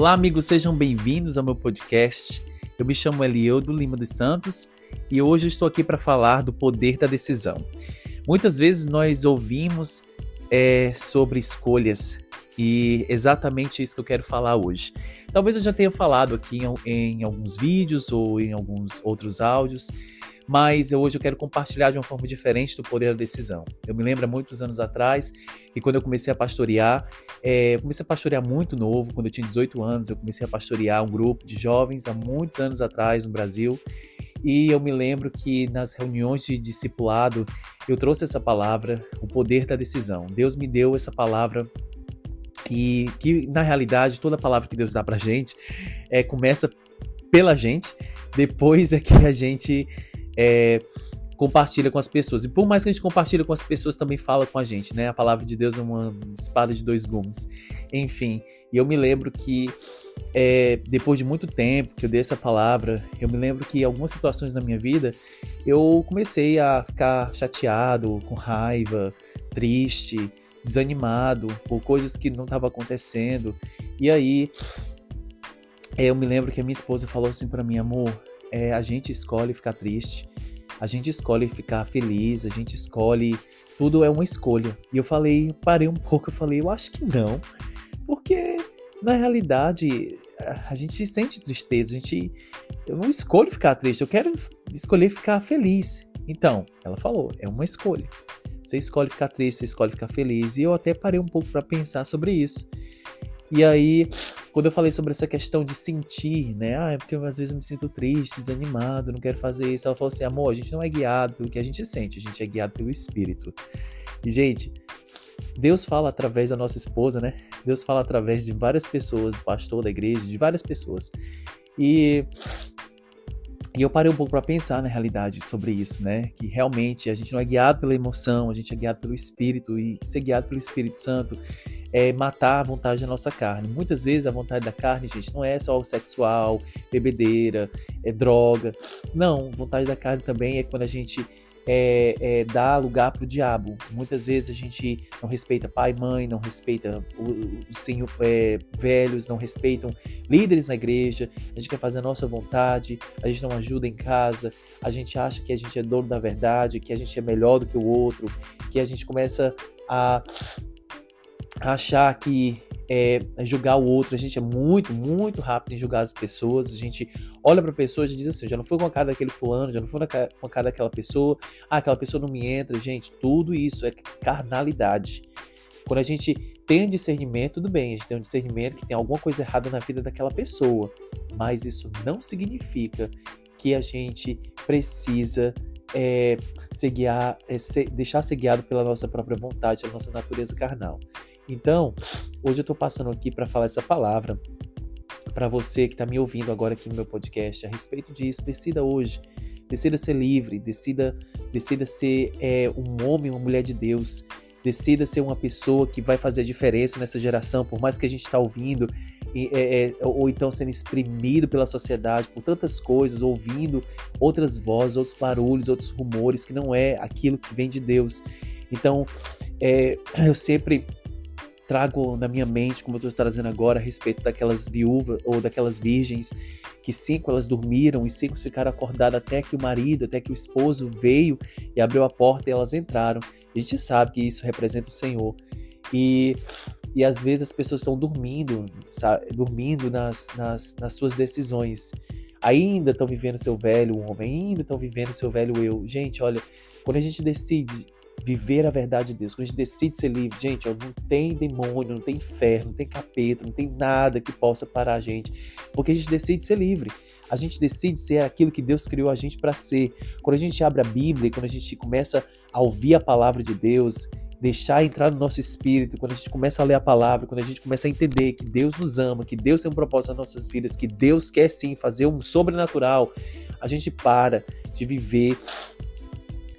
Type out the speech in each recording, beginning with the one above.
Olá, amigos, sejam bem-vindos ao meu podcast. Eu me chamo Elieudo Lima dos Santos e hoje estou aqui para falar do poder da decisão. Muitas vezes nós ouvimos é, sobre escolhas e exatamente isso que eu quero falar hoje. Talvez eu já tenha falado aqui em, em alguns vídeos ou em alguns outros áudios, mas hoje eu quero compartilhar de uma forma diferente do poder da decisão. Eu me lembro há muitos anos atrás, e quando eu comecei a pastorear, é, eu comecei a pastorear muito novo, quando eu tinha 18 anos, eu comecei a pastorear um grupo de jovens há muitos anos atrás no Brasil, e eu me lembro que nas reuniões de discipulado eu trouxe essa palavra, o poder da decisão. Deus me deu essa palavra e que na realidade toda palavra que Deus dá pra gente é, começa pela gente, depois é que a gente é, compartilha com as pessoas. E por mais que a gente compartilhe com as pessoas, também fala com a gente, né? A palavra de Deus é uma espada de dois gumes. Enfim, e eu me lembro que é, depois de muito tempo que eu dei essa palavra, eu me lembro que algumas situações da minha vida eu comecei a ficar chateado, com raiva, triste, desanimado por coisas que não estavam acontecendo. E aí eu me lembro que a minha esposa falou assim para mim, amor, é, a gente escolhe ficar triste, a gente escolhe ficar feliz, a gente escolhe. Tudo é uma escolha. E eu falei, parei um pouco, eu falei, eu acho que não. Porque, na realidade, a gente sente tristeza, a gente. Eu não escolho ficar triste, eu quero escolher ficar feliz. Então, ela falou, é uma escolha. Você escolhe ficar triste, você escolhe ficar feliz. E eu até parei um pouco para pensar sobre isso. E aí, quando eu falei sobre essa questão de sentir, né? Ah, é porque eu, às vezes eu me sinto triste, desanimado, não quero fazer isso. Ela falou assim: amor, a gente não é guiado pelo que a gente sente, a gente é guiado pelo Espírito. E, gente, Deus fala através da nossa esposa, né? Deus fala através de várias pessoas, pastor da igreja, de várias pessoas. E e eu parei um pouco para pensar na realidade sobre isso, né? Que realmente a gente não é guiado pela emoção, a gente é guiado pelo Espírito e ser guiado pelo Espírito Santo é matar a vontade da nossa carne. Muitas vezes a vontade da carne, gente, não é só o sexual, bebedeira, é droga. Não, vontade da carne também é quando a gente é, é, dá lugar para o diabo. Muitas vezes a gente não respeita pai, mãe, não respeita os senhor, é, velhos, não respeitam líderes na igreja. A gente quer fazer a nossa vontade, a gente não ajuda em casa, a gente acha que a gente é dono da verdade, que a gente é melhor do que o outro, que a gente começa a achar que é, julgar o outro, a gente é muito, muito rápido em julgar as pessoas, a gente olha para a pessoa e diz assim, já não foi com a cara daquele fulano, já não foi com a cara daquela pessoa, ah, aquela pessoa não me entra, gente, tudo isso é carnalidade. Quando a gente tem um discernimento, tudo bem, a gente tem um discernimento que tem alguma coisa errada na vida daquela pessoa, mas isso não significa que a gente precisa é, ser guiar, é, deixar ser guiado pela nossa própria vontade, pela nossa natureza carnal. Então, hoje eu estou passando aqui para falar essa palavra para você que está me ouvindo agora aqui no meu podcast a respeito disso. Decida hoje, decida ser livre, decida, decida ser é, um homem, uma mulher de Deus. Decida ser uma pessoa que vai fazer a diferença nessa geração, por mais que a gente está ouvindo, é, é, ou então sendo exprimido pela sociedade por tantas coisas, ouvindo outras vozes, outros barulhos, outros rumores, que não é aquilo que vem de Deus. Então, é, eu sempre trago na minha mente, como eu estou trazendo agora, a respeito daquelas viúvas ou daquelas virgens que cinco elas dormiram e cinco ficaram acordadas até que o marido, até que o esposo veio e abriu a porta e elas entraram. A gente sabe que isso representa o Senhor. E, e às vezes as pessoas estão dormindo, sabe, dormindo nas, nas, nas suas decisões. Ainda estão vivendo seu velho homem, ainda estão vivendo seu velho eu. Gente, olha, quando a gente decide viver a verdade de Deus, quando a gente decide ser livre, gente, ó, não tem demônio, não tem inferno, não tem capeta, não tem nada que possa parar a gente, porque a gente decide ser livre. A gente decide ser aquilo que Deus criou a gente para ser. Quando a gente abre a Bíblia, quando a gente começa a ouvir a palavra de Deus, deixar entrar no nosso espírito, quando a gente começa a ler a palavra, quando a gente começa a entender que Deus nos ama, que Deus tem um propósito nas nossas vidas, que Deus quer sim fazer um sobrenatural, a gente para de viver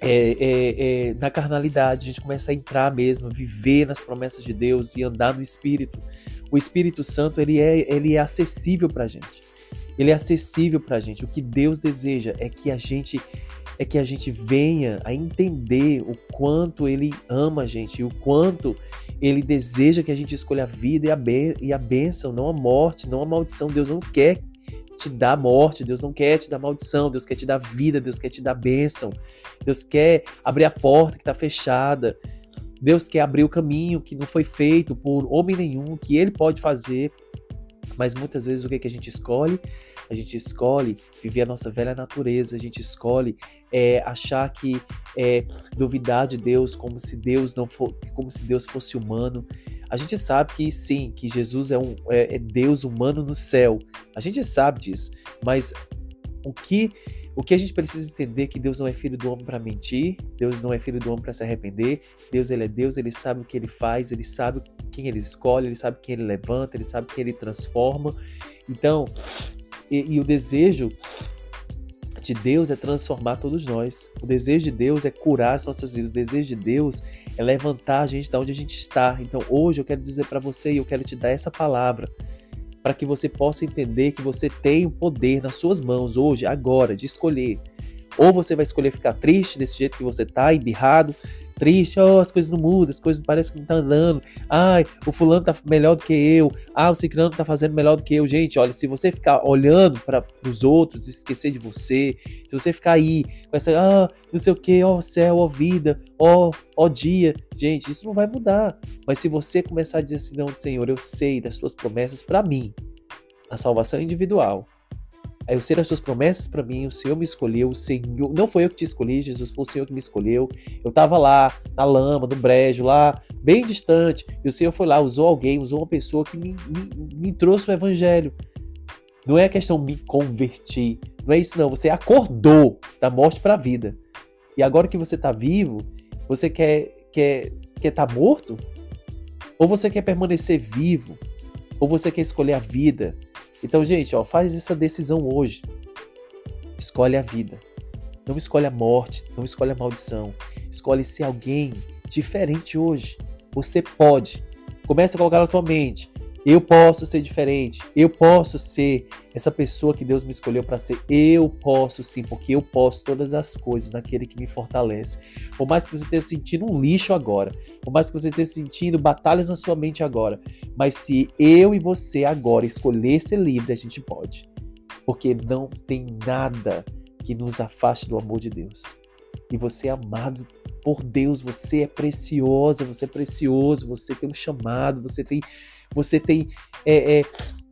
é, é, é, na carnalidade, a gente começa a entrar mesmo, viver nas promessas de Deus e andar no Espírito. O Espírito Santo ele é, ele é acessível para a gente. Ele é acessível para a gente. O que Deus deseja é que a gente é que a gente venha a entender o quanto Ele ama a gente e o quanto Ele deseja que a gente escolha a vida e a, e a bênção, não a morte, não a maldição. Deus não quer te dar morte, Deus não quer te dar maldição, Deus quer te dar vida, Deus quer te dar bênção, Deus quer abrir a porta que está fechada, Deus quer abrir o caminho que não foi feito por homem nenhum, que Ele pode fazer. Mas muitas vezes o que, que a gente escolhe? A gente escolhe viver a nossa velha natureza, a gente escolhe é, achar que é, duvidar de Deus como se Deus não for, como se Deus fosse humano. A gente sabe que sim, que Jesus é, um, é, é Deus humano no céu. A gente sabe disso, mas o que o que a gente precisa entender é que Deus não é filho do homem para mentir, Deus não é filho do homem para se arrepender. Deus ele é Deus, ele sabe o que ele faz, ele sabe quem ele escolhe, ele sabe quem ele levanta, ele sabe quem ele transforma. Então, e, e o desejo de Deus é transformar todos nós. O desejo de Deus é curar as nossas vidas. O desejo de Deus é levantar a gente da onde a gente está. Então, hoje eu quero dizer para você e eu quero te dar essa palavra para que você possa entender que você tem o poder nas suas mãos hoje, agora, de escolher. Ou você vai escolher ficar triste desse jeito que você tá, embirrado, triste, oh, as coisas não mudam, as coisas parecem que não tá andando. Ai, o fulano tá melhor do que eu. Ah, o ciclano tá fazendo melhor do que eu. Gente, olha, se você ficar olhando para os outros esquecer de você, se você ficar aí com essa, ah, não sei o que, ó oh, céu, ó oh, vida, ó, oh, ó dia, gente, isso não vai mudar. Mas se você começar a dizer assim, não, Senhor, eu sei das suas promessas para mim, a salvação individual, eu sei das suas promessas para mim, o Senhor me escolheu, o Senhor, não foi eu que te escolhi, Jesus foi o Senhor que me escolheu. Eu estava lá, na lama, no brejo, lá, bem distante, e o Senhor foi lá, usou alguém, usou uma pessoa que me, me, me trouxe o evangelho. Não é a questão me convertir, não é isso não, você acordou da morte para a vida. E agora que você está vivo, você quer quer quer tá morto? Ou você quer permanecer vivo? Ou você quer escolher a vida? Então, gente, ó, faz essa decisão hoje. Escolhe a vida. Não escolhe a morte, não escolhe a maldição. Escolhe ser alguém diferente hoje. Você pode. Comece a colocar na tua mente. Eu posso ser diferente. Eu posso ser essa pessoa que Deus me escolheu para ser. Eu posso sim, porque eu posso todas as coisas naquele que me fortalece. Por mais que você esteja sentindo um lixo agora, por mais que você esteja sentindo batalhas na sua mente agora, mas se eu e você agora escolher ser livre, a gente pode. Porque não tem nada que nos afaste do amor de Deus. E você é amado por Deus, você é preciosa, você é precioso, você tem um chamado, você tem você tem é, é,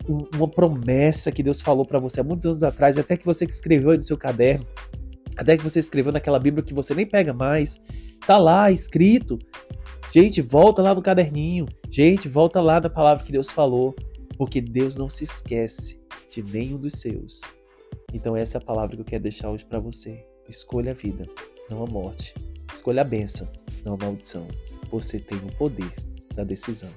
uma promessa que Deus falou para você há muitos anos atrás, até que você escreveu no seu caderno, até que você escreveu naquela Bíblia que você nem pega mais, tá lá escrito. Gente, volta lá no caderninho. Gente, volta lá na palavra que Deus falou, porque Deus não se esquece de nenhum dos seus. Então essa é a palavra que eu quero deixar hoje para você. Escolha a vida, não a morte. Escolha a bênção, não a maldição. Você tem o poder da decisão.